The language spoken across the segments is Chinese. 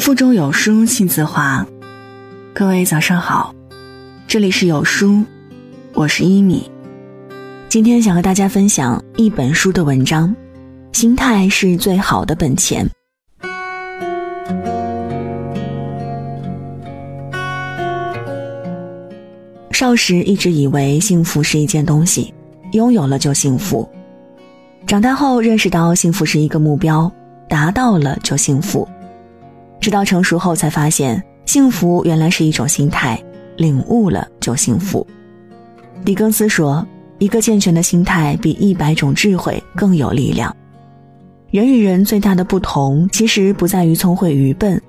腹中有书气自华，各位早上好，这里是有书，我是一米。今天想和大家分享一本书的文章，心态是最好的本钱。少时一直以为幸福是一件东西，拥有了就幸福。长大后认识到幸福是一个目标，达到了就幸福。直到成熟后才发现，幸福原来是一种心态，领悟了就幸福。狄更斯说：“一个健全的心态比一百种智慧更有力量。”人与人最大的不同，其实不在于聪慧愚笨、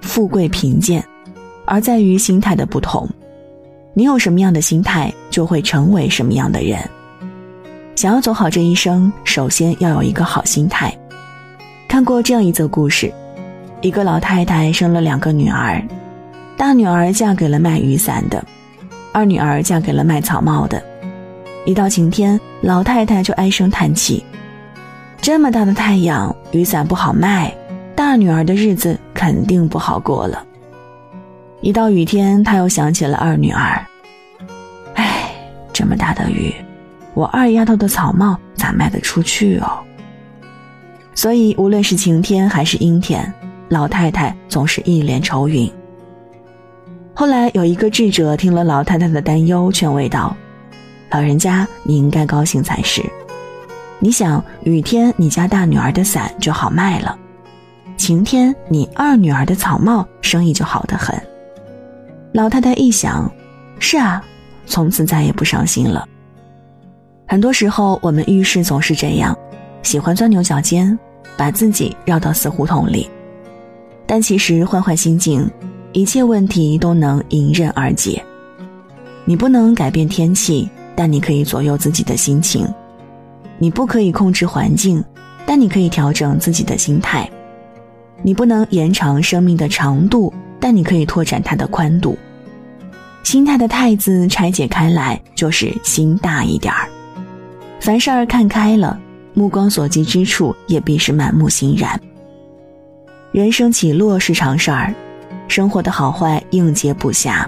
富贵贫贱，而在于心态的不同。你有什么样的心态，就会成为什么样的人。想要走好这一生，首先要有一个好心态。看过这样一则故事。一个老太太生了两个女儿，大女儿嫁给了卖雨伞的，二女儿嫁给了卖草帽的。一到晴天，老太太就唉声叹气：“这么大的太阳，雨伞不好卖，大女儿的日子肯定不好过了。”一到雨天，她又想起了二女儿：“哎，这么大的雨，我二丫头的草帽咋卖得出去哦？”所以，无论是晴天还是阴天。老太太总是一脸愁云。后来有一个智者听了老太太的担忧，劝慰道：“老人家，你应该高兴才是。你想，雨天你家大女儿的伞就好卖了，晴天你二女儿的草帽生意就好得很。”老太太一想：“是啊，从此再也不伤心了。”很多时候，我们遇事总是这样，喜欢钻牛角尖，把自己绕到死胡同里。但其实换换心境，一切问题都能迎刃而解。你不能改变天气，但你可以左右自己的心情；你不可以控制环境，但你可以调整自己的心态；你不能延长生命的长度，但你可以拓展它的宽度。心态的“态”字拆解开来，就是心大一点儿。凡事儿看开了，目光所及之处，也必是满目欣然。人生起落是常事儿，生活的好坏应接不暇。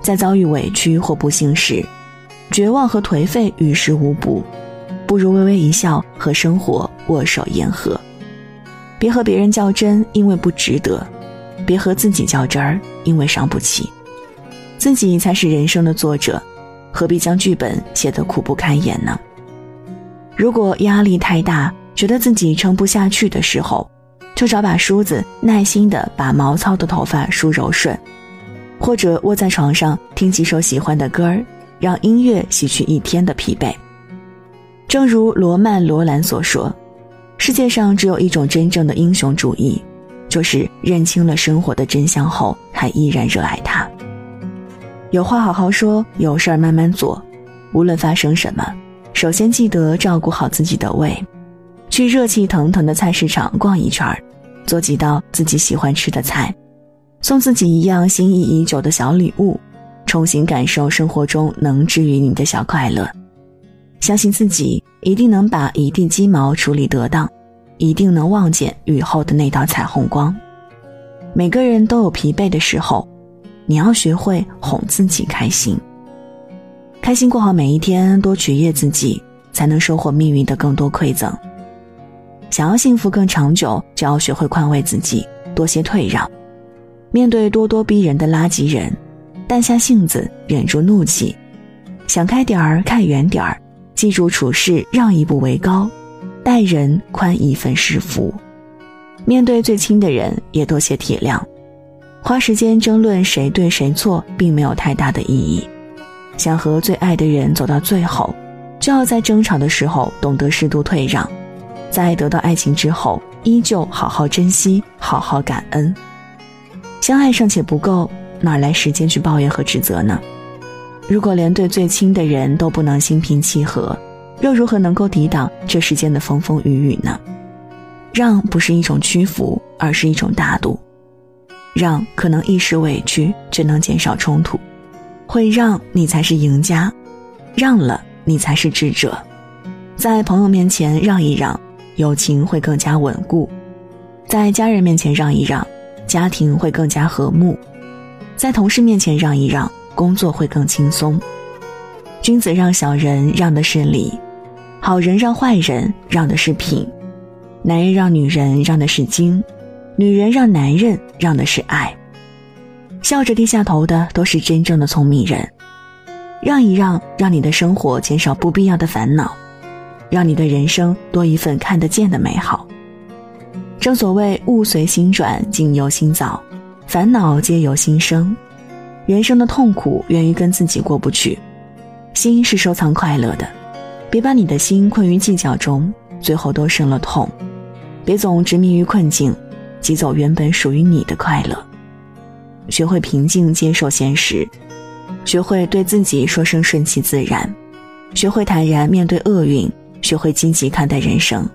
在遭遇委屈或不幸时，绝望和颓废于事无补，不如微微一笑，和生活握手言和。别和别人较真，因为不值得；别和自己较真儿，因为伤不起。自己才是人生的作者，何必将剧本写得苦不堪言呢？如果压力太大，觉得自己撑不下去的时候，就找把梳子，耐心地把毛糙的头发梳柔顺，或者窝在床上听几首喜欢的歌儿，让音乐洗去一天的疲惫。正如罗曼·罗兰所说：“世界上只有一种真正的英雄主义，就是认清了生活的真相后，还依然热爱它。有话好好说，有事儿慢慢做。无论发生什么，首先记得照顾好自己的胃。”去热气腾腾的菜市场逛一圈儿，做几道自己喜欢吃的菜，送自己一样心仪已久的小礼物，重新感受生活中能治愈你的小快乐。相信自己一定能把一地鸡毛处理得当，一定能望见雨后的那道彩虹光。每个人都有疲惫的时候，你要学会哄自己开心，开心过好每一天，多取悦自己，才能收获命运的更多馈赠。想要幸福更长久，就要学会宽慰自己，多些退让。面对咄咄逼人的垃圾人，淡下性子，忍住怒气，想开点儿，看远点儿，记住处事让一步为高，待人宽一分是福。面对最亲的人，也多些体谅。花时间争论谁对谁错，并没有太大的意义。想和最爱的人走到最后，就要在争吵的时候懂得适度退让。在得到爱情之后，依旧好好珍惜，好好感恩。相爱尚且不够，哪来时间去抱怨和指责呢？如果连对最亲的人都不能心平气和，又如何能够抵挡这世间的风风雨雨呢？让不是一种屈服，而是一种大度。让可能一时委屈，却能减少冲突。会让你才是赢家，让了你才是智者。在朋友面前让一让。友情会更加稳固，在家人面前让一让，家庭会更加和睦；在同事面前让一让，工作会更轻松。君子让小人，让的是礼；好人让坏人，让的是品；男人让女人，让的是精；女人让男人，让的是爱。笑着低下头的，都是真正的聪明人。让一让，让你的生活减少不必要的烦恼，让你的人生多一份看得见的美好。正所谓物随心转，境由心造，烦恼皆由心生。人生的痛苦源于跟自己过不去。心是收藏快乐的，别把你的心困于计较中，最后都生了痛。别总执迷于困境，挤走原本属于你的快乐。学会平静接受现实，学会对自己说声顺其自然，学会坦然面对厄运，学会积极看待人生。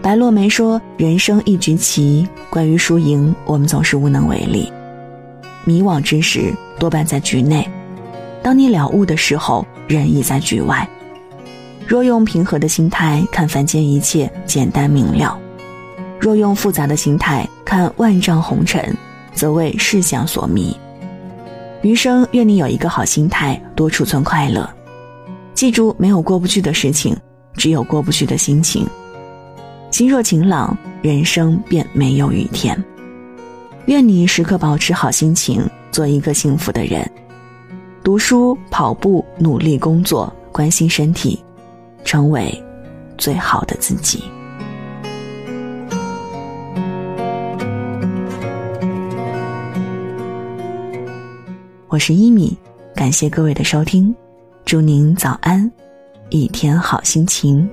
白落梅说：“人生一局棋，关于输赢，我们总是无能为力。迷惘之时，多半在局内；当你了悟的时候，人已在局外。若用平和的心态看凡间一切简单明了，若用复杂的心态看万丈红尘，则为世相所迷。余生，愿你有一个好心态，多储存快乐。记住，没有过不去的事情，只有过不去的心情。”心若晴朗，人生便没有雨天。愿你时刻保持好心情，做一个幸福的人。读书、跑步、努力工作，关心身体，成为最好的自己。我是一米，感谢各位的收听，祝您早安，一天好心情。